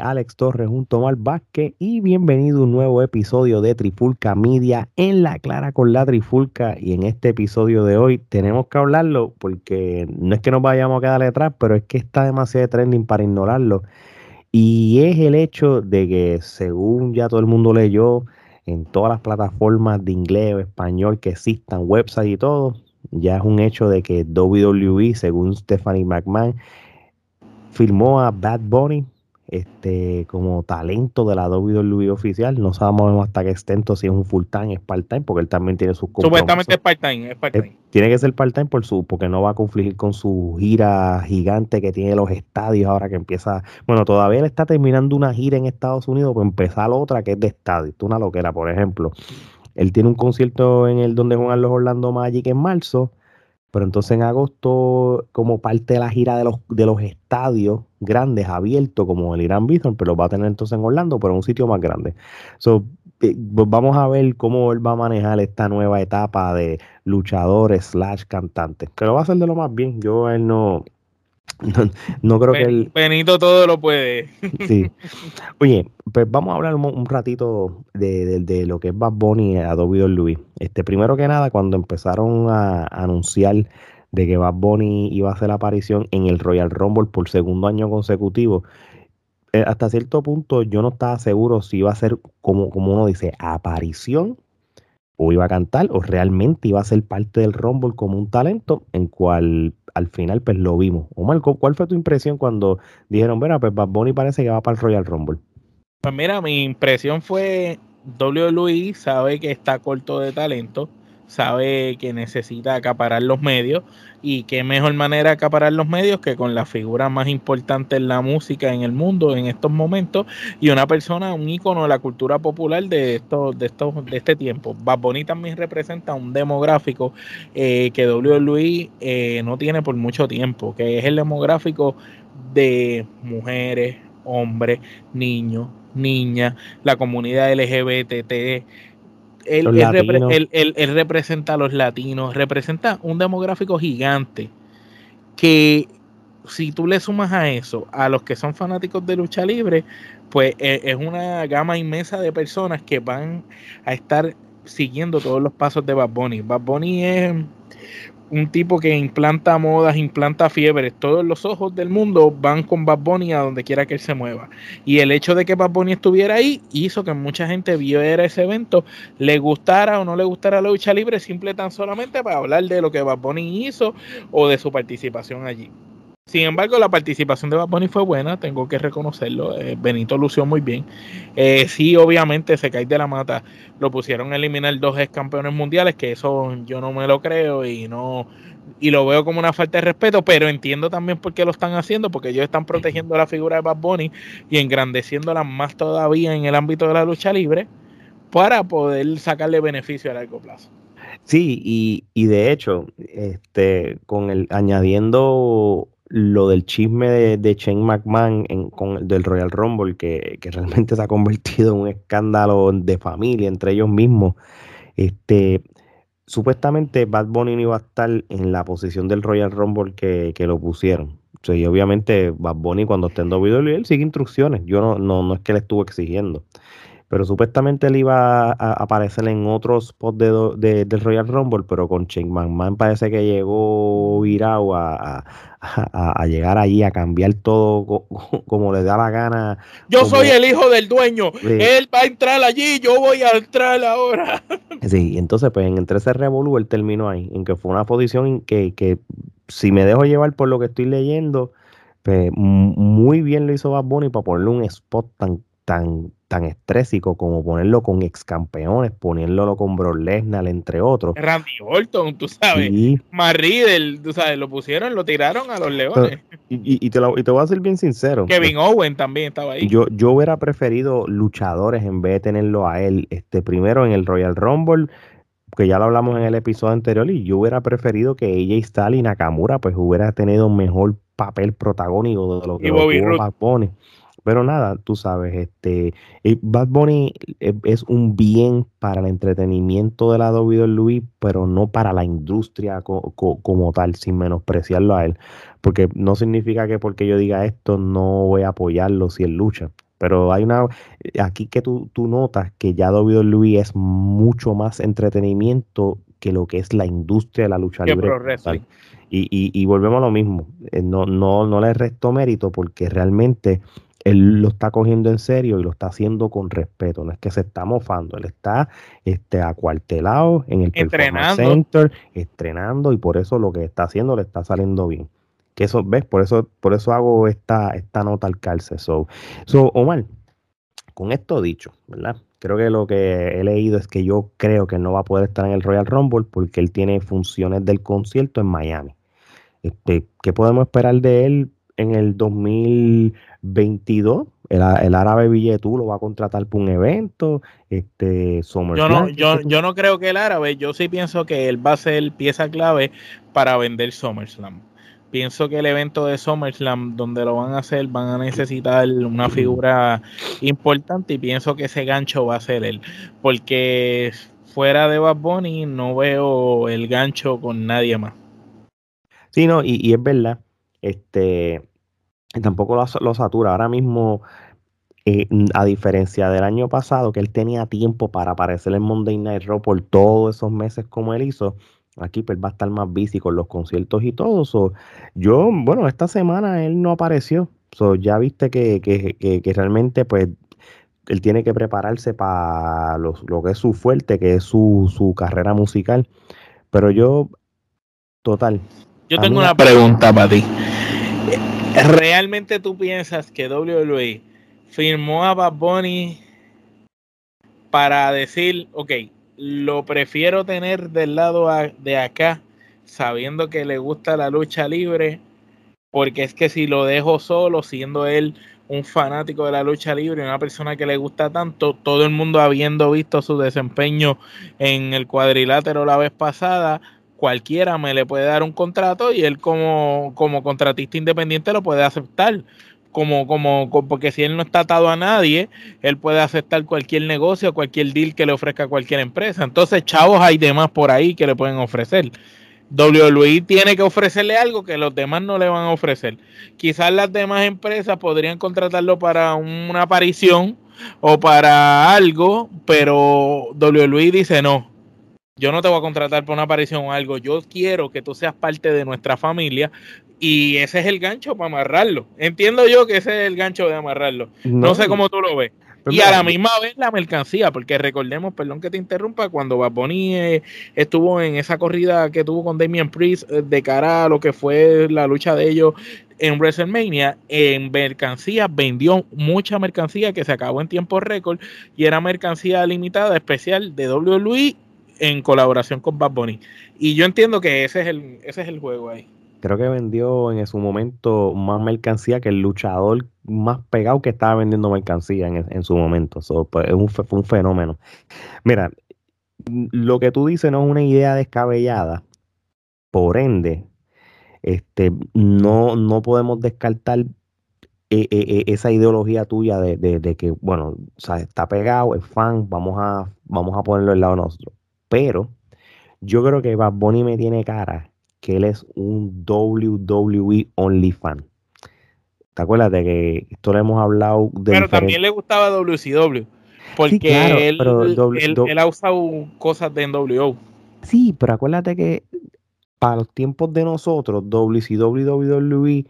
Alex Torres junto a Mar Vázquez y bienvenido a un nuevo episodio de Trifulca Media en la clara con la Trifulca. Y en este episodio de hoy tenemos que hablarlo porque no es que nos vayamos a quedar atrás, pero es que está demasiado trending para ignorarlo. Y es el hecho de que según ya todo el mundo leyó en todas las plataformas de inglés o español que existan, websites y todo, ya es un hecho de que WWE, según Stephanie McMahon, firmó a Bad Bunny este, como talento de la WWE oficial. No sabemos hasta qué extento si es un full time, es part time, porque él también tiene sus Supuestamente es part time, es part time. tiene que ser part time por su, porque no va a confligir con su gira gigante que tiene los estadios ahora que empieza. Bueno, todavía él está terminando una gira en Estados Unidos, para empezar otra que es de estadio. Esto es una loquera, por ejemplo. Él tiene un concierto en el donde juegan los Orlando Magic en marzo pero entonces en agosto, como parte de la gira de los, de los estadios grandes, abiertos, como el Irán Bithorn, pero va a tener entonces en Orlando, pero en un sitio más grande. So, eh, pues vamos a ver cómo él va a manejar esta nueva etapa de luchadores slash cantantes, que lo va a hacer de lo más bien. Yo él no, no, creo que el Benito todo lo puede. Sí. Oye, pues vamos a hablar un, ratito de, lo que es Bad Bunny a Luis. Este, primero que nada, cuando empezaron a, anunciar de que Bad Bunny iba a hacer la aparición en el Royal Rumble por segundo año consecutivo, eh, hasta cierto punto yo no estaba seguro si iba a ser como, como uno dice, aparición o iba a cantar o realmente iba a ser parte del Rumble como un talento en cual al final pues lo vimos. Omar, ¿cuál fue tu impresión cuando dijeron, mira, pues Bad Bunny parece que va para el Royal Rumble? Pues mira, mi impresión fue WWE sabe que está corto de talento, sabe que necesita acaparar los medios y qué mejor manera de acaparar los medios que con la figura más importante en la música en el mundo en estos momentos y una persona, un ícono de la cultura popular de estos, de estos, de este tiempo. Bad también representa un demográfico eh, que WWE eh, no tiene por mucho tiempo, que es el demográfico de mujeres, hombres, niños, niñas, la comunidad LGBT, él, representa a los latinos, representa un demográfico gigante que si tú le sumas a eso a los que son fanáticos de lucha libre, pues e, es una gama inmensa de personas que van a estar siguiendo todos los pasos de Bad Bunny. Bad Bunny es un tipo que implanta modas, implanta fiebres. Todos los ojos del mundo van con Bad Bunny a donde quiera que él se mueva. Y el hecho de que Bad Bunny estuviera ahí hizo que mucha gente viera ese evento, le gustara o no le gustara la lucha libre, simple tan solamente para hablar de lo que Bad Bunny hizo o de su participación allí. Sin embargo, la participación de Bad Bunny fue buena, tengo que reconocerlo. Eh, Benito lució muy bien. Eh, sí, obviamente se cae de la mata. Lo pusieron a eliminar dos ex campeones mundiales, que eso yo no me lo creo y no y lo veo como una falta de respeto, pero entiendo también por qué lo están haciendo, porque ellos están protegiendo la figura de Bad Bunny y engrandeciéndola más todavía en el ámbito de la lucha libre para poder sacarle beneficio a largo plazo. Sí, y, y de hecho, este, con el añadiendo lo del chisme de, de Shane McMahon en, con, del Royal Rumble, que, realmente se ha convertido en un escándalo de familia entre ellos mismos. Este, supuestamente Bad Bunny no iba a estar en la posición del Royal Rumble que, lo pusieron. y obviamente Bad Bunny cuando esté en WWE, él sigue instrucciones. Yo no, no, no es que le estuvo exigiendo pero supuestamente él iba a, aparecer en otros spots de, del Royal Rumble, pero con Shane McMahon parece que llegó virado a, llegar allí a cambiar todo como le da la gana. Yo soy el hijo del dueño, él va a entrar allí, yo voy a entrar ahora. Sí, entonces pues entre ese revolú él terminó ahí, en que fue una posición en que, que si me dejo llevar por lo que estoy leyendo, pues muy bien lo hizo Bad Bunny para ponerle un spot tan tan, tan estrésico como ponerlo con ex campeones, ponerlo con Brock Lesnar, entre otros. Randy Orton, tú sabes. Sí. tú sabes, lo pusieron, lo tiraron a los leones. y, te lo, y, te voy a ser bien sincero. Kevin Owen también estaba ahí. Yo, yo hubiera preferido luchadores en vez de tenerlo a él. Este, primero en el Royal Rumble, que ya lo hablamos en el episodio anterior, y yo hubiera preferido que AJ Styles y Nakamura pues hubiera tenido un mejor papel protagónico de lo que Bobby tuvo pero nada, tú sabes, este eh, Bad Bunny eh, es un bien para el entretenimiento de la WWE, pero no para la industria como tal, sin menospreciarlo a él. Porque no significa que porque yo diga esto no voy a apoyarlo si él lucha. Pero hay una, aquí que tú, tú notas que ya WWE es mucho más entretenimiento que lo que es la industria de la lucha libre. Y, y, y, volvemos a lo mismo, eh, no, no, no le resto mérito porque realmente él lo está cogiendo en serio y lo está haciendo con respeto, no es que se está mofando, él está este, acuartelado en el entrenando. Center, estrenando y por eso lo que está haciendo le está saliendo bien. Que eso, ¿ves? Por eso, por eso hago esta, esta nota al calce. So, so, Omar, con esto dicho, ¿verdad? Creo que lo que he leído es que yo creo que no va a poder estar en el Royal Rumble porque él tiene funciones del concierto en Miami. Este, ¿Qué podemos esperar de él en el 2022? El, el árabe Billetú lo va a contratar para un evento. Este, yo, no, yo, yo no creo que el árabe, yo sí pienso que él va a ser pieza clave para vender SummerSlam pienso que el evento de SummerSlam, donde lo van a hacer, van a necesitar una figura importante y pienso que ese gancho va a ser él. Porque fuera de Bad Bunny no veo el gancho con nadie más. Sí, no, y, es verdad. Este tampoco lo, satura. Ahora mismo, eh, a diferencia del año pasado, que él tenía tiempo para aparecer en Monday Night Raw por todos esos meses como él hizo Aquí pues va a estar más busy con los conciertos y todo. yo, bueno, esta semana él no apareció. So, ya viste que, que, realmente pues él tiene que prepararse para lo, que es su fuerte, que es su, su carrera musical. Pero yo, total. Yo tengo una pregunta para ti. ¿Realmente tú piensas que WWE firmó a Bad Bunny para decir, ok, lo prefiero tener del lado de acá, sabiendo que le gusta la lucha libre, porque es que si lo dejo solo, siendo él un fanático de la lucha libre, una persona que le gusta tanto, todo el mundo habiendo visto su desempeño en el cuadrilátero la vez pasada, cualquiera me le puede dar un contrato y él como, como contratista independiente lo puede aceptar como, como, porque si él no está atado a nadie, él puede aceptar cualquier negocio, cualquier deal que le ofrezca cualquier empresa. Entonces, chavos, hay demás por ahí que le pueden ofrecer. WWE tiene que ofrecerle algo que los demás no le van a ofrecer. Quizás las demás empresas podrían contratarlo para una aparición o para algo, pero WWE dice no. Yo no te voy a contratar para una aparición o algo. Yo quiero que tú seas parte de nuestra familia y ese es el gancho para amarrarlo. Entiendo yo que ese es el gancho de amarrarlo. No, sé cómo tú lo ves. Pues y a la misma vez la mercancía, porque recordemos, perdón que te interrumpa, cuando Bad eh, estuvo en esa corrida que tuvo con Damian Priest eh, de cara a lo que fue la lucha de ellos en WrestleMania, en mercancía vendió mucha mercancía que se acabó en tiempo récord y era mercancía limitada especial de WWE en colaboración con Bad Bunny. Y yo entiendo que ese es el, ese es el juego ahí creo que vendió en su momento más mercancía que el luchador más pegado que estaba vendiendo mercancía en, su momento. pues, es un, fue un fenómeno. Mira, lo que tú dices no es una idea descabellada. Por ende, este, no, no podemos descartar e, e, e, esa ideología tuya de, que, bueno, o sea, está pegado, es fan, vamos a, vamos a ponerlo al lado nosotros. Pero yo creo que Bad Bunny me tiene cara que él es un WWE only fan. ¿Te acuerdas de que esto lo hemos hablado de Pero también le gustaba WCW. Porque él, él, ha usado cosas de NWO. Sí, pero acuérdate que para los tiempos de nosotros, WCW, WWE,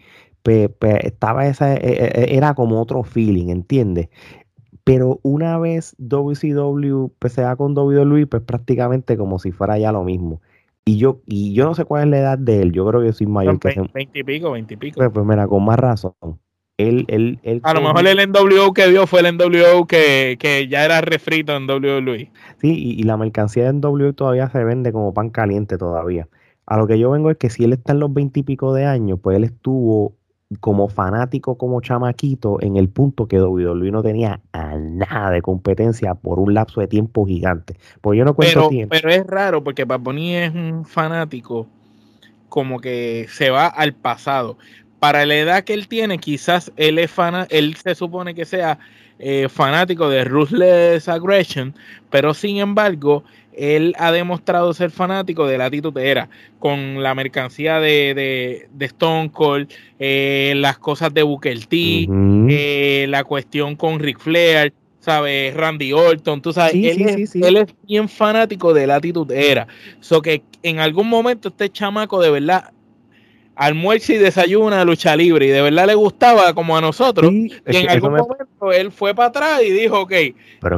estaba esa, e, e, e, era como otro feeling, ¿entiendes? Pero una vez WCW pues, se da con WWE, pues prácticamente como si fuera ya lo mismo. Y yo, y yo no sé cuál es la edad de él. Yo creo que soy mayor que 20, 20 y pico, 20 y pico. Pues, pues, mira, con más razón. Él, él, él a lo mejor el NWO que vio fue el NWO que, que ya era refrito en WWE. Sí, y, y, la mercancía de NWO todavía se vende como pan caliente todavía. A lo que yo vengo es que si él está en los 20 y pico de años, pues él estuvo como fanático, como chamaquito, en el punto que WWE no tenía a nada de competencia por un lapso de tiempo gigante. Pues yo no cuento pero, tiempo. Pero es raro porque Bad es un fanático como que se va al pasado. Para la edad que él tiene, quizás él es fan, él se supone que sea eh, fanático de Ruthless Aggression, pero sin embargo, él ha demostrado ser fanático de la actitud era con la mercancía de, de, Stone Cold, eh, las cosas de Booker T, eh, la cuestión con Ric Flair, ¿sabes? Randy Orton, tú sabes, él, es, él, es, bien fanático de la actitud era. So que en algún momento este chamaco de verdad almuerza y desayuna lucha libre y de verdad le gustaba como a nosotros. y en algún momento él fue para atrás y dijo, ok,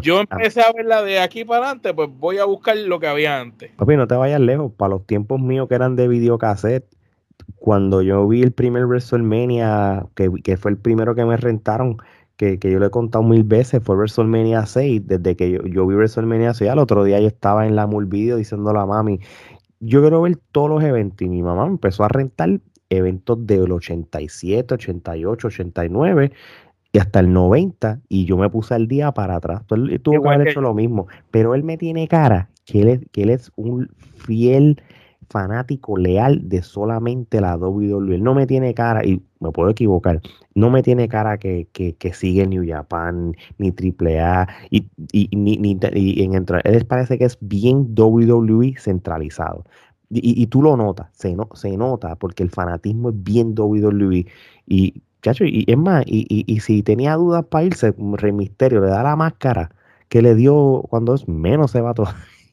yo ah. empecé a verla de aquí para adelante, pues voy a buscar lo que había antes. Papi, no te vayas lejos, para los tiempos míos que eran de videocassette, cuando yo vi el primer WrestleMania, que, que fue el primero que me rentaron, que, que, yo le he contado mil veces, fue WrestleMania 6, desde que yo, yo vi WrestleMania 6, al otro día yo estaba en la Mul Video diciéndole a mami, yo quiero ver todos los eventos y mi mamá empezó a rentar eventos del 87, 88, 89 y hasta el 90 y yo me puse al día para atrás. Él tuvo que haber hecho lo mismo, pero él me tiene cara que él es, que él es un fiel fanático leal de solamente la WWE. Él no me tiene cara, y me puedo equivocar, no me tiene cara que, que, que sigue New Japan, ni AAA, y, y, ni, ni, y en él parece que es bien WWE centralizado. Y, tú lo notas, se, no, se nota, porque el fanatismo es bien WWE. Y, chacho, y, es más, y, y, si tenía dudas para irse, Rey Misterio le da la máscara que le dio cuando es menos se va todo.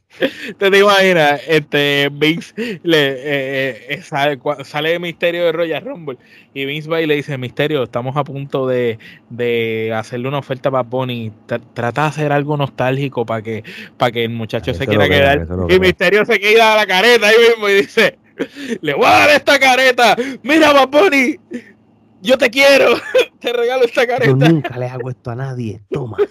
¿Te, te imaginas? Este, Vince le, eh, eh, sale, sale de Misterio de Royal Rumble y Vince va y le dice, Misterio, estamos a punto de, de hacerle una oferta para Bonnie. Trata de hacer algo nostálgico para que, para que el muchacho se quiera quedar. y Misterio se queda a la careta ahí mismo y dice, le voy a dar esta careta. Mira, Baboni, yo te quiero, te regalo esta careta. Yo nunca le hago esto a nadie, toma.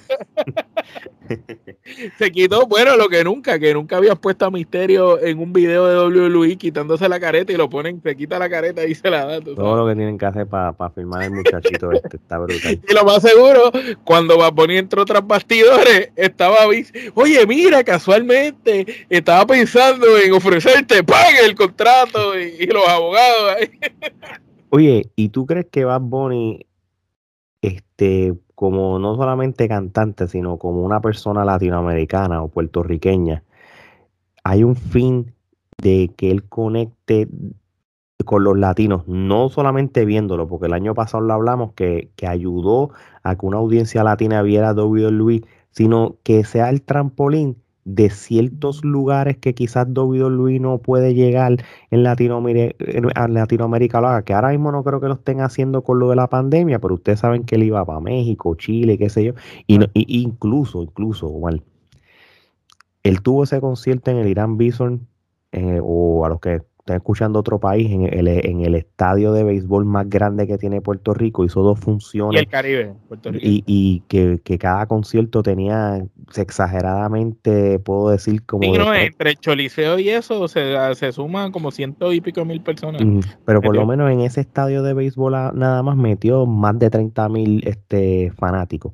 se quitó, bueno, lo que nunca, que nunca habías puesto a Misterio en un video de WWE quitándose la careta y lo ponen, se quita la careta y se la da. Todo lo que tienen que hacer para filmar el muchachito este está brutal. Y lo más seguro, cuando va entró tras bastidores, estaba, oye, mira, casualmente estaba pensando en ofrecerte, pague el contrato y, los abogados. Oye, ¿y tú crees que Bad Bunny, este, como no solamente cantante, sino como una persona latinoamericana o puertorriqueña, hay un fin de que él conecte con los latinos, no solamente viéndolo, porque el año pasado lo hablamos que, que ayudó a que una audiencia latina viera a Luis, sino que sea el trampolín de ciertos lugares que quizás Luis no puede llegar en Latinoamérica, en Latinoamérica lo haga, que ahora mismo no creo que lo estén haciendo con lo de la pandemia, pero ustedes saben que él iba para México, Chile, qué sé yo, y, incluso, incluso, igual, él tuvo ese concierto en el Irán Bison, eh, o a los que están escuchando otro país, en el, en el estadio de béisbol más grande que tiene Puerto Rico, hizo dos funciones. Y el Caribe, Puerto Rico. Y, que, cada concierto tenía exageradamente, puedo decir, como... Sí, no, entre Choliseo y eso se, se suman como ciento y pico mil personas. pero por lo menos en ese estadio de béisbol nada más metió más de 30 mil este, fanáticos.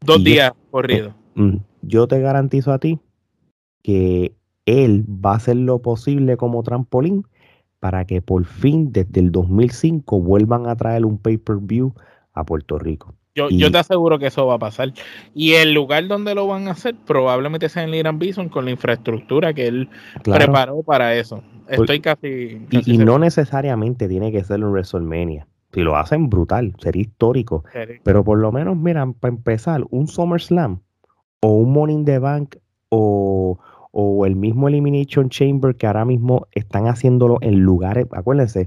Dos días corridos. yo te garantizo a ti que él va a hacer lo posible como trampolín para que por fin desde el 2005 vuelvan a traer un pay-per-view a Puerto Rico. Yo, yo, te aseguro que eso va a pasar. Y el lugar donde lo van a hacer probablemente sea en el Irán Bison con la infraestructura que él preparó para eso. Estoy casi... y, no necesariamente tiene que ser un WrestleMania. Si lo hacen brutal, sería histórico. Pero por lo menos, mira, para empezar, un SummerSlam o un Morning the Bank o, o el mismo Elimination Chamber que ahora mismo están haciéndolo en lugares, acuérdense,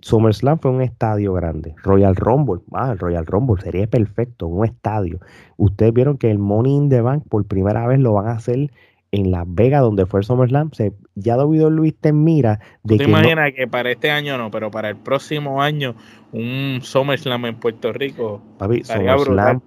SummerSlam fue un estadio grande. Royal Rumble, ah, el Royal Rumble sería perfecto, un estadio. Ustedes vieron que el Money in the Bank por primera vez lo van a hacer en Las Vegas, donde fue el SummerSlam. Se, ya David Luis te mira de ¿Te imaginas que para este año no, pero para el próximo año un SummerSlam en Puerto Rico? Papi, SummerSlam,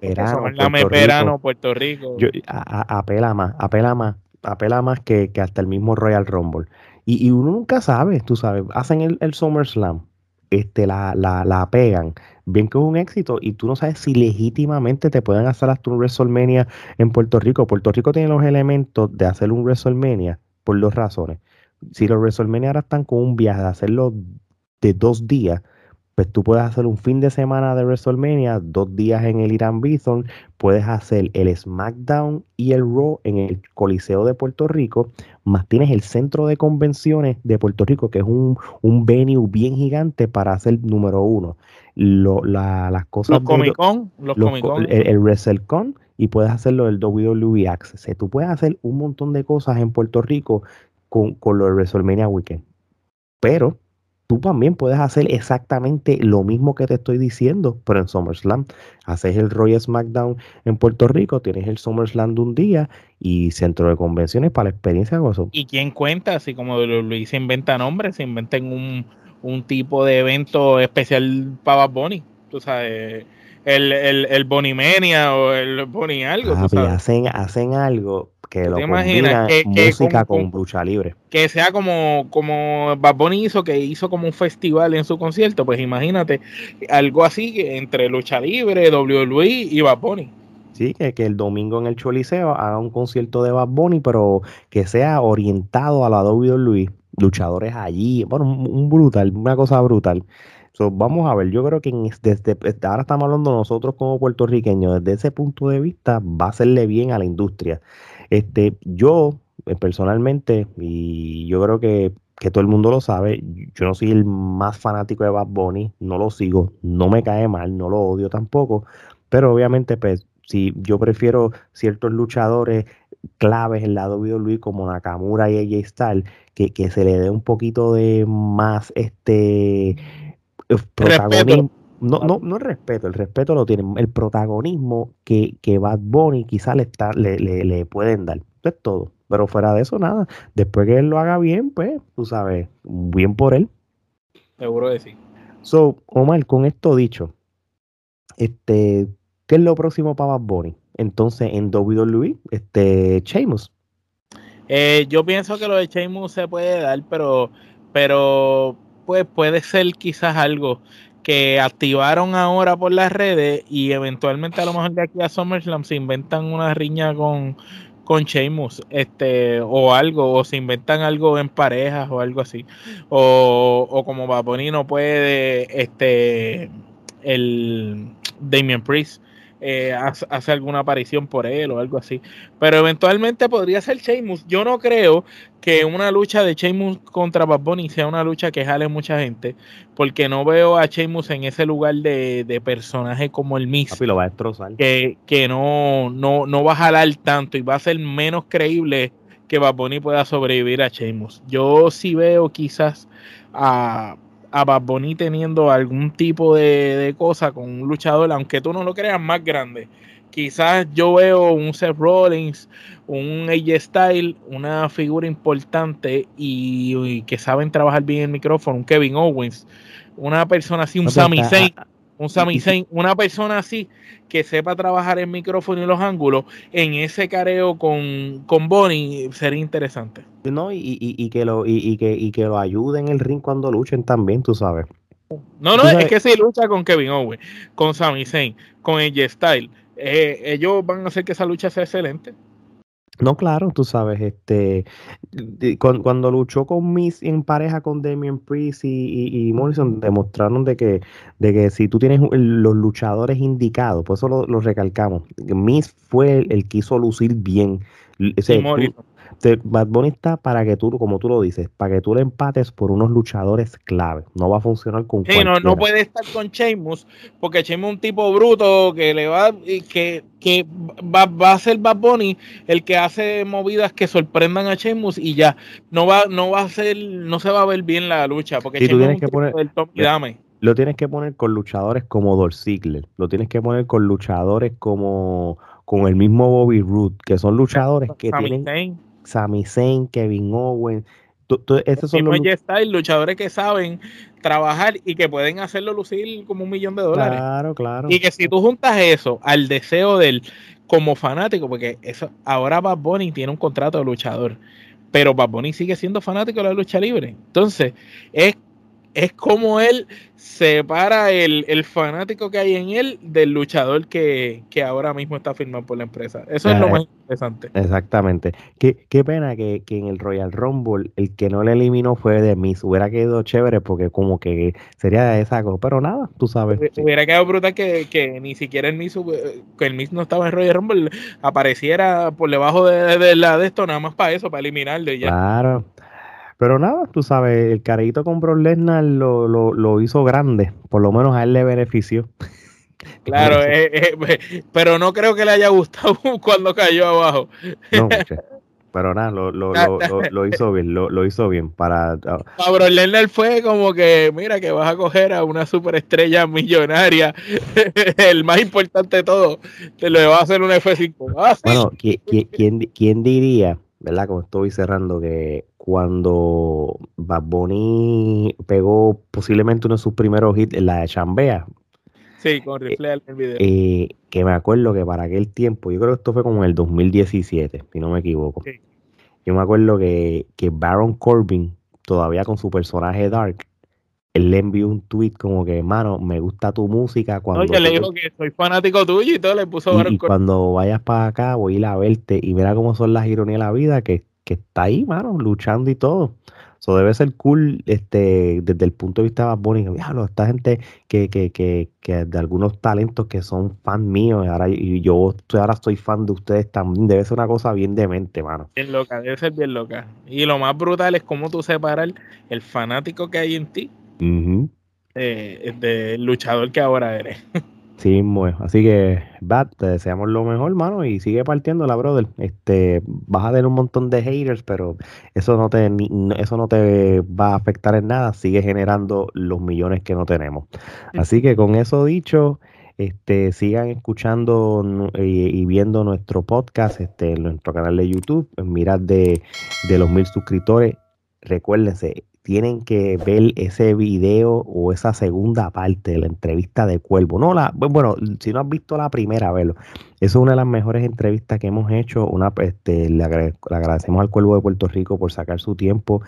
verano, Puerto Rico. Yo, apela más, apela más apela más que, hasta el mismo Royal Rumble. Y, uno nunca sabe, tú sabes, hacen el, el SummerSlam, este, la, la, la, pegan, bien que es un éxito, y tú no sabes si legítimamente te pueden hacer hasta un WrestleMania en Puerto Rico. Puerto Rico tiene los elementos de hacer un WrestleMania por dos razones. Si los WrestleMania ahora están con un viaje de hacerlo de dos días, pues tú puedes hacer un fin de semana de WrestleMania, dos días en el Irán Bison, puedes hacer el SmackDown y el Raw en el Coliseo de Puerto Rico, más tienes el centro de convenciones de Puerto Rico, que es un, un venue bien gigante para hacer número uno. las cosas los Comic Con, los, Comic -Con. El, el WrestleCon y puedes hacerlo del WWE Access. tú puedes hacer un montón de cosas en Puerto Rico con, con lo de WrestleMania Weekend. Pero tú también puedes hacer exactamente lo mismo que te estoy diciendo, pero en SummerSlam. Haces el Royal SmackDown en Puerto Rico, tienes el SummerSlam de un día y centro de convenciones para la experiencia eso. ¿Y quién cuenta? Así como Luis se inventa nombres, se inventen un, un tipo de evento especial para Bad Bunny. Tú sabes, el, el, el Bonimania o el Boni algo. Hacen, hacen algo que lo combina música con, lucha libre. Que sea como, como Bad Bunny hizo, que hizo como un festival en su concierto, pues imagínate, algo así entre lucha libre, WWE y Bad Bunny. Sí, que, que el domingo en el Choliseo haga un concierto de Bad Bunny, pero que sea orientado a la WWE, luchadores allí, bueno, un brutal, una cosa brutal vamos a ver, yo creo que desde, ahora estamos hablando nosotros como puertorriqueños, desde ese punto de vista va a serle bien a la industria. Este, yo eh, personalmente, y yo creo que, todo el mundo lo sabe, yo no soy el más fanático de Bad Bunny, no lo sigo, no me cae mal, no lo odio tampoco, pero obviamente pues si yo prefiero ciertos luchadores claves en la WWE como Nakamura y AJ Styles, que, que se le dé un poquito de más este protagonismo. No, no, no el respeto, el respeto lo tienen. El protagonismo que, que Bad Bunny quizá le, está, le, le, pueden dar. Eso es todo. Pero fuera de eso, nada. Después que él lo haga bien, pues, tú sabes, bien por él. Seguro de sí. So, Omar, con esto dicho, este, ¿qué es lo próximo para Bad Bunny? Entonces, en WWE, este, Sheamus. Eh, yo pienso que lo de Sheamus se puede dar, pero, pero pues puede ser quizás algo que activaron ahora por las redes y eventualmente a lo mejor de aquí a SummerSlam se inventan una riña con, con Sheamus, este, o algo, o se inventan algo en parejas o algo así. O, o como Baboni no puede, este, el Damian Priest eh, hace, alguna aparición por él o algo así. Pero eventualmente podría ser Sheamus. Yo no creo que una lucha de Sheamus contra Bad Bunny sea una lucha que jale mucha gente, porque no veo a Sheamus en ese lugar de, personaje como el mismo. lo va a destrozar. Que, que no, no, no va a jalar tanto y va a ser menos creíble que Bad Bunny pueda sobrevivir a Sheamus. Yo sí veo quizás a a Bad Bunny teniendo algún tipo de, cosa con un luchador, aunque tú no lo creas, más grande. Quizás yo veo un Seth Rollins, un AJ Style, una figura importante y, que saben trabajar bien el micrófono, un Kevin Owens, una persona así, un Sami Zayn un Sami Zayn, una persona así que sepa trabajar el micrófono y los ángulos en ese careo con, con Bonnie sería interesante. No, y, y, que lo, y, que, y que lo ayude en el ring cuando luchen también, tú sabes. No, no, es que si lucha con Kevin Owens, con Sami Zayn, con AJ Style, eh, ellos van a hacer que esa lucha sea excelente. No, claro, tú sabes, este, cuando, luchó con Miss en pareja con Damien Priest y, Morrison, demostraron de que, de que si tú tienes los luchadores indicados, por eso lo, recalcamos, Miss fue el, que hizo lucir bien. Bad Bunny está para que tú, como tú lo dices, para que tú le empates por unos luchadores clave. No va a funcionar con sí, no, no, puede estar con Sheamus, porque Sheamus es un tipo bruto que le va que, que va, va, a ser Bad Bunny el que hace movidas que sorprendan a Sheamus y ya. No va, no va a ser, no se va a ver bien la lucha, porque Sheamus tienes que poner, dame. Lo tienes que poner con luchadores como Dolph Ziggler, lo tienes que poner con luchadores como con el mismo Bobby Roode, que son luchadores que tienen Sami Zayn, Kevin Owens. esos son los luchadores que saben trabajar y que pueden hacerlo lucir como un millón de dólares. Claro, claro. Y que si tú juntas eso al deseo del como fanático, porque eso ahora Bad Bunny tiene un contrato de luchador, pero Bad Bunny sigue siendo fanático de la lucha libre. Entonces, es es como él separa el, el, fanático que hay en él del luchador que, ahora mismo está firmado por la empresa. Eso es lo más interesante. Exactamente. Qué, qué pena que, en el Royal Rumble el que no le eliminó fue de Miz. Hubiera quedado chévere porque como que sería de esa cosa. Pero nada, tú sabes. Hubiera quedado brutal que, ni siquiera el Miz, que el Miz no estaba en Royal Rumble, apareciera por debajo de, la de esto, nada más para eso, para eliminarlo y ya. Claro. Pero nada, tú sabes, el carito con Brock Lesnar lo, lo, lo hizo grande. Por lo menos a él le benefició. Claro, eh, eh, pero no creo que le haya gustado cuando cayó abajo. No, pero nada, lo, lo, lo, hizo bien, lo, hizo bien para... Ah, Lesnar fue como que, mira, que vas a coger a una superestrella millonaria, el más importante de todo, te lo va a hacer un F5. Ah, bueno, ¿quién, quién diría, verdad, como estoy cerrando, que cuando Bad Bunny pegó posiblemente uno de sus primeros hits, la de Chambea. Sí, con eh, rifle el video. Eh, que me acuerdo que para aquel tiempo, yo creo que esto fue como en el 2017, si no me equivoco. Yo me acuerdo que, que Baron Corbin, todavía con su personaje Dark, él le envió un tweet como que, hermano, me gusta tu música. Cuando Oye, le dijo que soy fanático tuyo y todo, le puso y, y cuando vayas para acá, voy a ir a verte y mira cómo son las ironías de la vida, que que está ahí, mano, luchando y todo. Eso debe ser cool este, desde el punto de vista de Bad esta gente que, que, que, que, de algunos talentos que son fan míos ahora, y yo ahora soy fan de ustedes también. Debe ser una cosa bien demente, mano. Bien loca, debe ser bien loca. Y lo más brutal es cómo tú separas el fanático que hay en ti eh, del luchador que ahora eres. Sí, bueno. Así que, Bat, te deseamos lo mejor, mano, y sigue partiendo la brother. Este, vas a tener un montón de haters, pero eso no te, eso no te va a afectar en nada. Sigue generando los millones que no tenemos. Así que con eso dicho, este, sigan escuchando y, viendo nuestro podcast, este, en nuestro canal de YouTube. Mirad de, de los mil suscriptores. Recuérdense, tienen que ver ese video o esa segunda parte de la entrevista de Cuervo. No, la, bueno, si no has visto la primera, verlo. Es una de las mejores entrevistas que hemos hecho. Una, este, le, agradecemos al Cuervo de Puerto Rico por sacar su tiempo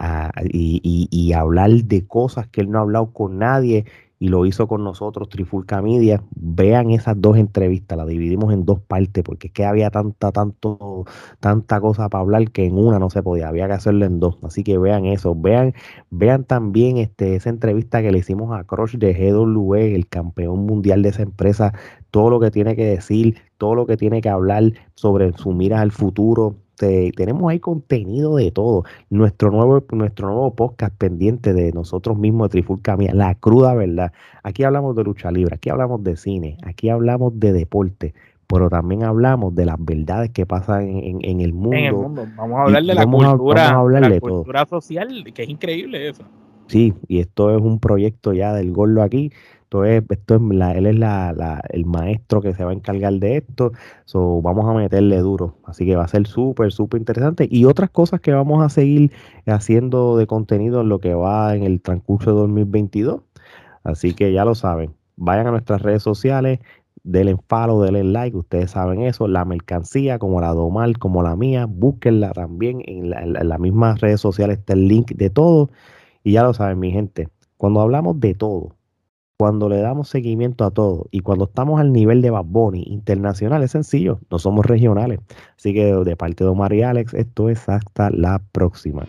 ah, y, y, hablar de cosas que él no ha hablado con nadie y lo hizo con nosotros Trifulca Media. Vean esas dos entrevistas, las dividimos en dos partes porque es que había tanta, tanto, tanta cosa para hablar que en una no se podía, había que hacerlo en dos. Así que vean eso, vean, vean también este, esa entrevista que le hicimos a Crush de GW, el campeón mundial de esa empresa, todo lo que tiene que decir, todo lo que tiene que hablar sobre su miras al futuro, tenemos ahí contenido de todo. Nuestro nuevo, nuestro nuevo podcast pendiente de nosotros mismos de Trifulca Mía, la cruda verdad. Aquí hablamos de lucha libre, aquí hablamos de cine, aquí hablamos de deporte, pero también hablamos de las verdades que pasan en, el, mundo. Vamos a hablar de la cultura, la cultura social, que es increíble eso. Sí, y esto es un proyecto ya del Gordo aquí. Esto es, esto es él es la, el maestro que se va a encargar de esto. So, vamos a meterle duro. Así que va a ser súper, súper interesante. Y otras cosas que vamos a seguir haciendo de contenido en lo que va en el transcurso de 2022. Así que ya lo saben. Vayan a nuestras redes sociales, denle follow, denle like, ustedes saben eso. La mercancía, como la Domal, como la mía, búsquenla también en las mismas redes sociales. Está el link de todo. Y ya lo saben, mi gente. Cuando hablamos de todo, cuando le damos seguimiento a todo y cuando estamos al nivel de Bad Bunny internacional, es sencillo, no somos regionales. Así que de parte de Omar y Alex, esto es hasta la próxima.